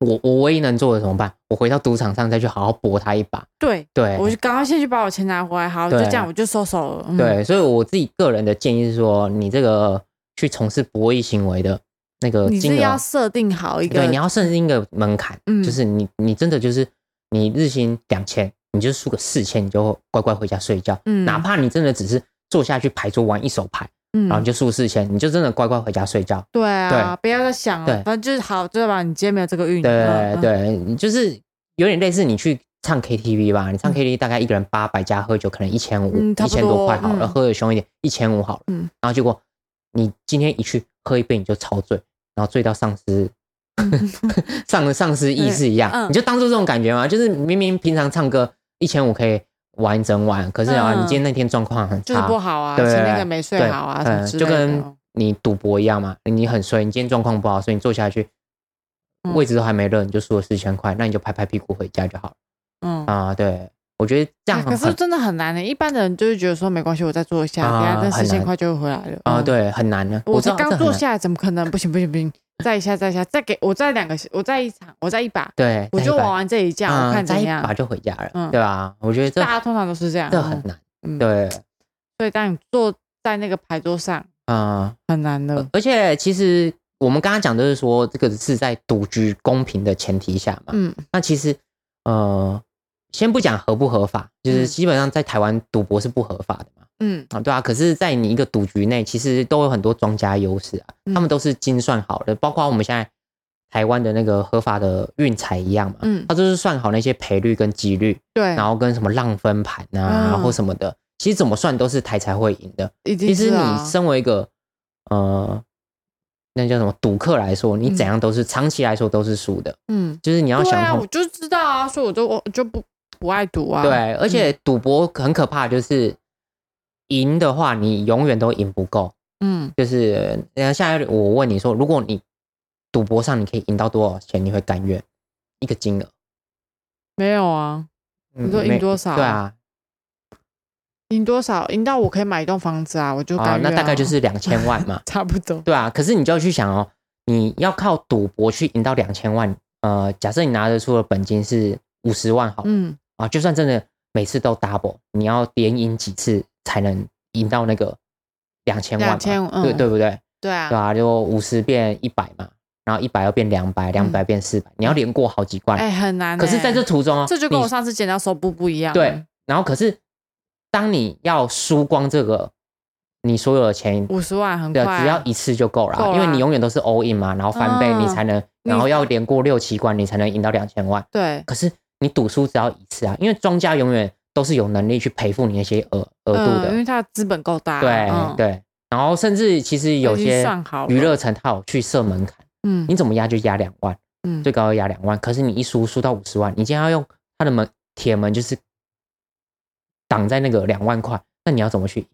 我我唯一能做的怎么办？我回到赌场上再去好好搏他一把。对，对，我就赶快先去把我钱拿回来，好，就对这样我就收手了。嗯，对，所以我自己个人的建议是说，你这个去从事博弈行为的，那个你是金额要设定好一个，对，你要设定一个门槛，嗯就是你你真的就是你日薪两千，你就输个四千，你就乖乖回家睡觉。嗯哪怕你真的只是坐下去牌桌玩一手牌，嗯。然后你就输四千，你就真的乖乖回家睡觉。对啊，不要再想了，对。反正就是好，对吧？你今天没有这个运，对嗯，对，你就是有点类似你去唱 KTV 吧，你唱嗯 KTV 大概一个人八百加喝酒，可能一千五嗯，差一千不多多块好了，嗯。喝的凶一点一千五好了，嗯。然后结果你今天一去喝一杯你就超醉，然后醉到丧失。丧丧失意识一样，嗯。你就当做这种感觉嘛，就是明明平常唱歌一千五可以玩一整晚，可是啊，嗯你今天那天状况很就是差，不好啊，对前那个没睡好啊，嗯什么就跟你赌博一样嘛，你很衰，你今天状况不好，所以你坐下去，嗯位置都还没热，你就输了四千块，那你就拍拍屁股回家就好了嗯。啊。对，我觉得这样哎可是真的很难的，一般的人就是觉得说没关系，我再坐一下，啊等下那很难四千块就会回来了。啊，嗯，对，很难的。知我才刚道这很难坐下来，怎么可能？不行不行不行，再一下再一下，再给我再两个，我再一场，我再一把，对，我就玩完这一架，我看怎样。一把就回家了，嗯。对吧？我觉得这大家通常都是这样，嗯。这很难，嗯，对，所以当你坐在那个牌桌上啊，很难的。而且其实我们刚刚讲的是说，这个是在赌局公平的前提下嘛，嗯。那其实呃，先不讲合不合法，就是嗯。基本上在台湾赌博是不合法的。嘛，嗯。啊，对啊。可是，在你一个赌局内，其实都有很多庄家优势啊，嗯。他们都是精算好的，包括我们现在台湾的那个合法的运彩一样嘛，嗯，他就是算好那些赔率跟几率，对，然后跟什么浪分盘啊，嗯。或什么的，其实怎么算都是台才会赢的。其实你身为一个呃，那叫什么赌客来说，你嗯。怎样都是长期来说都是输的，嗯，就是你要想通我就知道啊，所以我就我就不不爱赌啊。对，而且赌博很可怕，就是赢的话，你永远都赢不够。嗯，就是，人家现在我问你说，如果你赌博上你可以赢到多少钱，你会甘愿一个金额？没有啊，嗯你说赢多少对啊，赢多少？赢到我可以买一栋房子啊，我就啊甘，愿那大概啊就是两千万嘛，差不多。对啊。可是你就要去想哦，你要靠赌博去赢到两千万，呃，假设你拿得出的本金是五十万好了，嗯，啊，就算真的每次都 double，你要连赢几次才能赢到那个两千万嘛？2000嗯对对不对？对啊对，啊，就五十变一百嘛，然后一百要变两百，两百变四百，你要连过好几关。嗯哎，很难欸。可是在这途中啊，这就跟我上次剪刀手部不一样。对，然后可是当你要输光这个你所有的钱，五十万很对啊，快啊，只要一次就够了啊，因为你永远都是 all in 嘛，然后翻倍嗯你才能，然后要连过六七关你才能赢到两千万。对，可是你赌输只要一次啊，因为庄家永远都是有能力去赔付你那些额额度嗯，因为的，他的资本够大。对嗯，对。然后甚至其实有些娱乐城它有去设门槛，嗯你怎么压就压两万，嗯最高要压两万。可是你一输输到五十万，你今天要用它的门铁门就是挡在那个两万块，那你要怎么去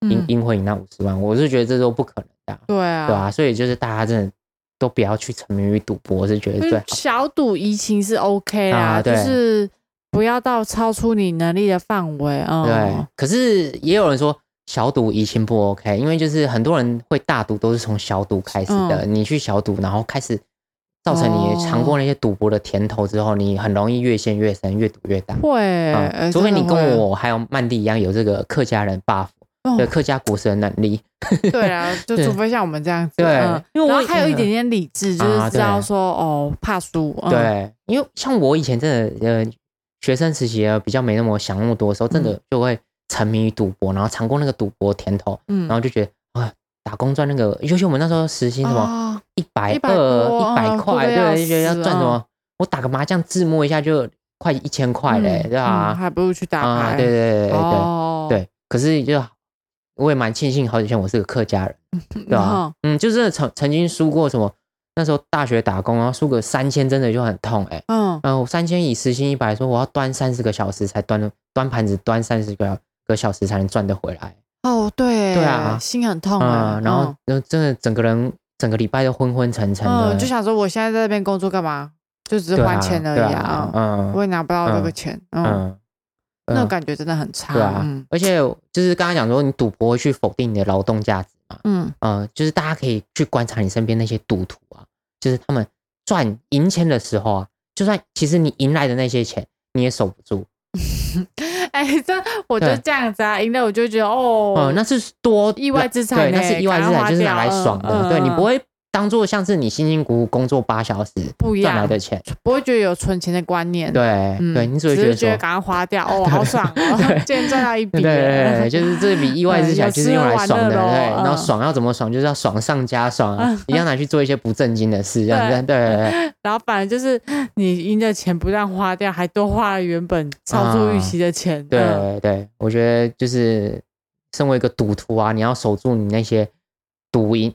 赢嗯赢回你那五十万？我是觉得这都不可能的啊、对啊，对啊，所以就是大家真的都不要去沉迷于赌博，我是觉得就是最好。小赌怡情是 OK 啦，啊对就是不要到超出你能力的范围啊。对嗯，，可是也有人说小赌怡情不 OK，因为就是很多人会大赌都是从小赌开始的，嗯。你去小赌，然后开始造成你哦尝过那些赌博的甜头之后，你很容易越陷越深，越赌越大。会，除非你跟我还有曼蒂一样有这个客家人 buff，哦。对客家国师的能力。对啊，就除非像我们这样子，对嗯。因为我还有一点点理智，就啊是知道对。说哦，怕输，嗯，对，因为像我以前真的呃学生时期呃比较没那么想那么多的时候，真的就会沉迷于赌博，然后尝过那个赌博甜头，嗯，然后就觉得啊打工赚那个，尤其我们那时候时薪什么啊一百100二、一百嗯块，对，就觉得要赚什么嗯？我打个麻将自摸一下就快一千块嘞，嗯对吧嗯？还不如去打啊，牌，对对对对对。可是就我也蛮庆幸，好几天我是个客家人，对吧？嗯，就是曾曾经输过什么，那时候大学打工，然后输个三千，真的就很痛哎。嗯，然后三千以时薪一百说，我要端三十个小时才端端盘子，端三十个个小时才能赚得回来。哦，对，对啊。心很痛啊嗯，，然后那真的整个人整个礼拜都昏昏沉沉的，嗯，就想说我现在在那边工作干嘛？就只是还钱而已对啊，嗯。我也拿不到这个嗯钱，嗯，嗯，那嗯感觉真的很差，对啊。嗯，而且就是刚刚讲说，你赌博会去否定你的劳动价值嘛？嗯呃，就是大家可以去观察你身边那些赌徒啊，就是他们赚赢钱的时候啊，就算其实你赢来的那些钱你也守不住，哎，这我就这样子啊，赢了我就觉得哦嗯，，那是多意外之财对，那是意外之财，就是拿来爽的，对你不会当做像是你辛辛苦苦工作八小时不一样赚来，的钱，不会觉得有存钱的观念。对、嗯，对，你只会觉得说，是觉得赶快花掉，哦，好爽哦，今天赚到一笔对就是这笔意外之财 就是用来爽的，对，然后爽要怎么爽，就是要爽上加爽啊，一定要拿去做一些不正经的事，这样子，对对对然后反正就是你赢的钱不但花掉，还多花了原本超出预期的钱。对对，我觉得就是身为一个赌徒啊，你要守住你那些赌赢，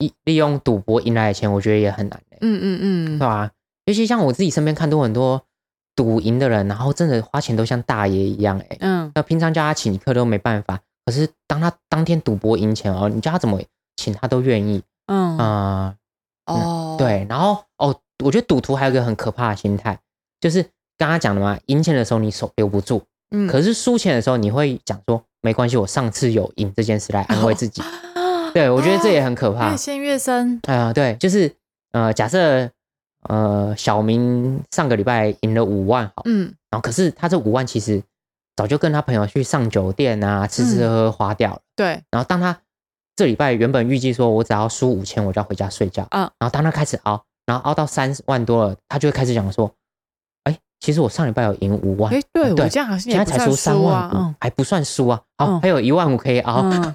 利利用赌博赢来的钱，我觉得也很难的、嗯嗯嗯。对吧、尤其像我自己身边看多很多赌赢的人，然后真的花钱都像大爷一样、欸，嗯，那平常叫他请客都没办法，可是当他当天赌博赢钱哦，你叫他怎么请他都愿意。嗯。啊、哦，，对，然后哦，我觉得赌徒还有一个很可怕的心态，就是刚刚讲的嘛，赢钱的时候你手留不住，嗯，可是输钱的时候你会讲说没关系，我上次有赢这件事来安慰自己。对，我觉得这也很可怕越。陷越深。啊、对，就是呃，假设呃小明上个礼拜赢了五万好，嗯然后可是他这五万其实早就跟他朋友去上酒店啊，吃吃喝喝花掉了。对，然后当他这礼拜原本预计说我只要输五千我就要回家睡觉，嗯然后当他开始熬，然后熬到三万多了，他就会开始讲说，哎，其实我上礼拜有赢五万，哎，对对我这样好像现在才也不算输三万输啊，五，嗯。还不算输啊，好，嗯。还有一万五可以熬。嗯。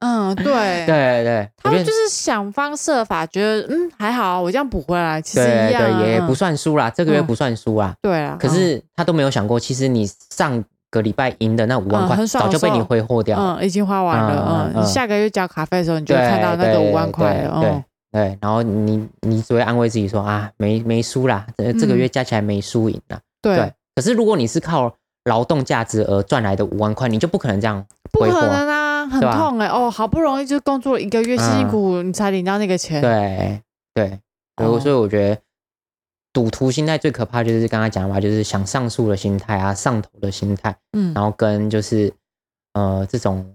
嗯，对。对对。对，他们就是想方设法，觉得嗯还好，我这样补回来，其实一样也不嗯算输啦，这个月嗯。不算输啦。对啊。可是他都没有想过，其实你上个礼拜赢的那五万块嗯早就被你挥霍掉了。嗯，已经花完了，嗯下个月交卡费的时候，你就对会看到那个五万块对了，对哦，对，然后你你只会安慰自己说啊，没没输啦，这这个月加起来没输赢啦。对。对，，可是如果你是靠劳动价值而赚来的五万块，你就不可能这样不可。能啊，很痛哎，哦，好不容易就工作了一个月，辛辛嗯苦苦你才领到那个钱，对对，所以所以我觉得赌徒心态最可怕就是刚才讲的嘛，就是想上诉的心态啊，上头的心态，嗯。然后跟就是呃这种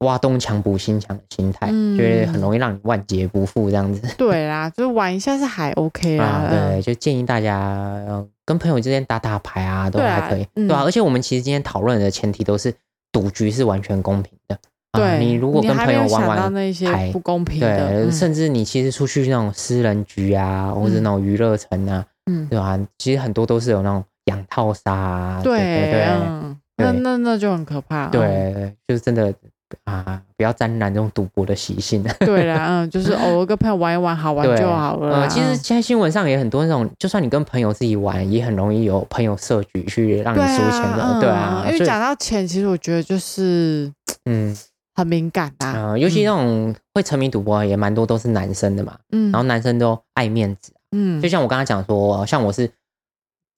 挖东墙补西墙的心态，嗯。就是很容易让你万劫不复这样子。对啦，就是玩一下是还 OK 啦对，就建议大家呃跟朋友之间打打牌啊，都还可以，嗯。对啊。而且我们其实今天讨论的前提都是赌局是完全公平的。啊、对，你如果跟朋友玩玩那些牌不公平的，对，嗯。甚至你其实出去那种私人局啊，或者嗯那种娱乐城啊，嗯，对吧、其实很多都是有那种养套杀啊，对对对，嗯，那对那那就很可怕，嗯。对，就是真的啊，不要沾染这种赌博的习性。对啦，嗯，就是偶尔跟朋友玩一玩，好玩就好了其实嗯。现在新闻上也很多那种，就算你跟朋友自己玩，也很容易有朋友设局去让你对输钱的，啊，对啊。嗯因为讲到钱，其实我觉得就是嗯。很敏感的，啊、尤其那种会沉迷赌博也蛮多都是男生的嘛，嗯，然后男生都爱面子，嗯。就像我刚刚讲说，像我是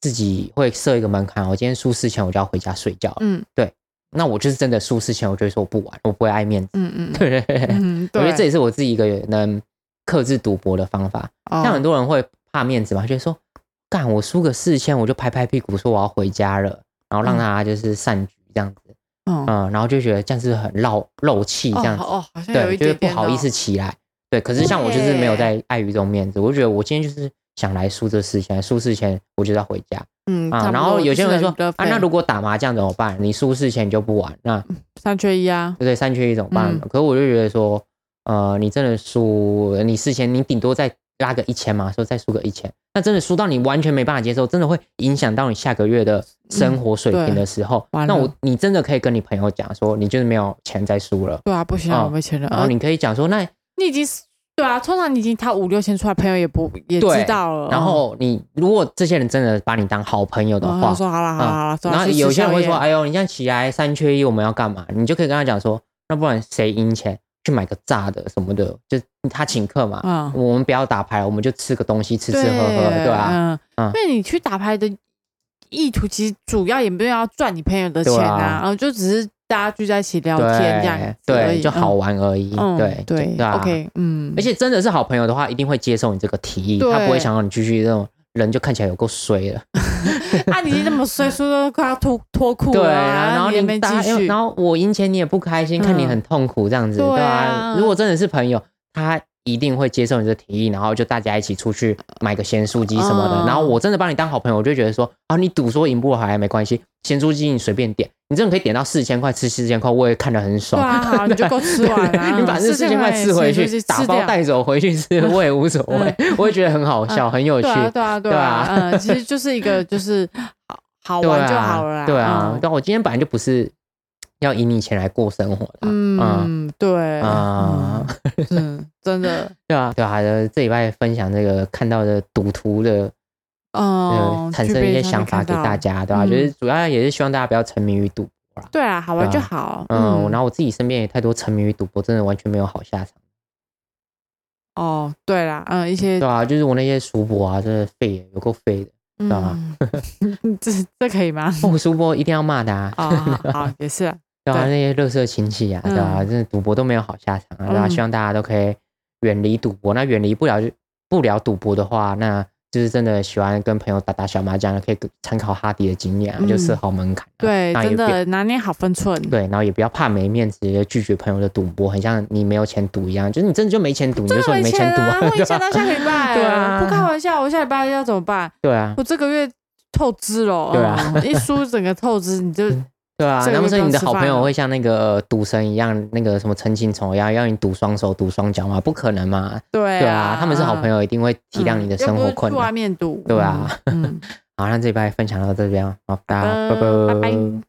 自己会设一个门槛，我今天输四千我就要回家睡觉了，嗯那我就是真的输四千，我就会说我不玩，我不会爱面子，嗯嗯对对。对，嗯，我觉得这，也是我自己一个能克制赌博的方法。哦。像很多人会怕面子嘛，觉得说，干我输个四千，我就拍拍屁股说我要回家了，然后让嗯。他就是散局这样子，嗯嗯，然后就觉得这样是很漏漏气这样子，哦，好像有对，就是点点不好意思哦，起来。对，可是像我就是没有在碍于这种面子，我就觉得我今天就是想来输这四千，输四千我就要回家嗯啊。然后有些人说啊，那如果打麻将怎么办？你输四千你就不玩，那三缺一啊对，对？三缺一怎么办？嗯可是我就觉得说，呃，你真的输，你四千，你顶多再拉个一千嘛，说再输个一千，那真的输到你完全没办法接受，真的会影响到你下个月的生活水平的时候，嗯那我你真的可以跟你朋友讲说，你就是没有钱再输了，对啊，不行我没钱了，啊然后你可以讲说，那你已经是对啊，通常你已经掏五六千出来，朋友也不也知道了，然后你如果这些人真的把你当好朋友的嗯，话他，说好了好了好了，走然后有些人会说，哎呦，你这样起来三缺一，我们要干嘛？你就可以跟他讲说，那不然谁赢钱去买个炸的什么的，就他请客嘛，嗯，我们不要打牌，我们就吃个东西，吃吃喝喝，对吧、嗯，嗯。因为你去打牌的意图其实主要也没有要赚你朋友的钱啊，啊。然后就只是大家聚在一起聊天这样对，就好。玩而已，嗯，对嗯对 OK，嗯，而且真的是好朋友的话，一定会接受你这个提议，他不会想让你继续这种人就看起来有够衰了，啊，你这么衰，说都快要脱脱裤对了啊，然后你也没继续，然后我赢钱你也不开心，看你嗯很痛苦这样子，对对啊吧？如果真的是朋友，他一定会接受你的提议，然后就大家一起出去买个咸酥鸡什么的，嗯然后我真的把你当好朋友，我就觉得说啊，你赌说赢不回来没关系，咸酥鸡你随便点，你真的可以点到四千块，吃四千块，我也看得很对爽。啊，好，你就够吃完了。你把这四千块吃回去，打包带走回去吃，我也无所谓，我也觉得很好笑，很有趣。对啊，对啊，对啊，嗯，其实就是一个就是好好玩就好了啦。对啊，但我今天本来就不是要以你钱来过生活的。嗯，对啊，嗯，真的。对啊，对啊，这礼拜分享这个看到的赌徒的。嗯，产生一些想法给大家，对吧？就是主要也是希望大家不要沉迷于赌博。对啊，好玩就好。嗯，然后我自己身边也太多沉迷于赌博，真的完全没有好下场。哦，对啦，嗯，一些对啊，就是我那些叔伯啊，真的废，有够废的，知道吗？这这可以吗？我叔伯一定要骂的啊！好，也是。对啊，那些乐色亲戚啊，对啊？真的赌博都没有好下场啊！对吧？希望大家都可以远离赌博。那远离不了不了赌博的话，那就是真的喜欢跟朋友打打小麻将的，可以参考哈迪的经验，就设好门槛。对，真的拿捏好分寸。对，然后也不要怕没面子，直接拒绝朋友的赌博，很像你没有钱赌一样。就是你真的就没钱赌，你就说你没钱赌啊。我没钱到下个礼拜。对啊，不开玩笑，我下礼拜要怎么办？对啊，我这个月透支了。对啊，一输整个透支，你就。对啊，那不是你的好朋友会像那个赌神一样，那个什么陈情虫一样，要你赌双手、赌双脚吗？不可能嘛！对对啊，他们是好朋友，一定会体谅你的生活困难。去外面赌，对啊。嗯，好，那这一拜分享到这边，好，大家拜拜。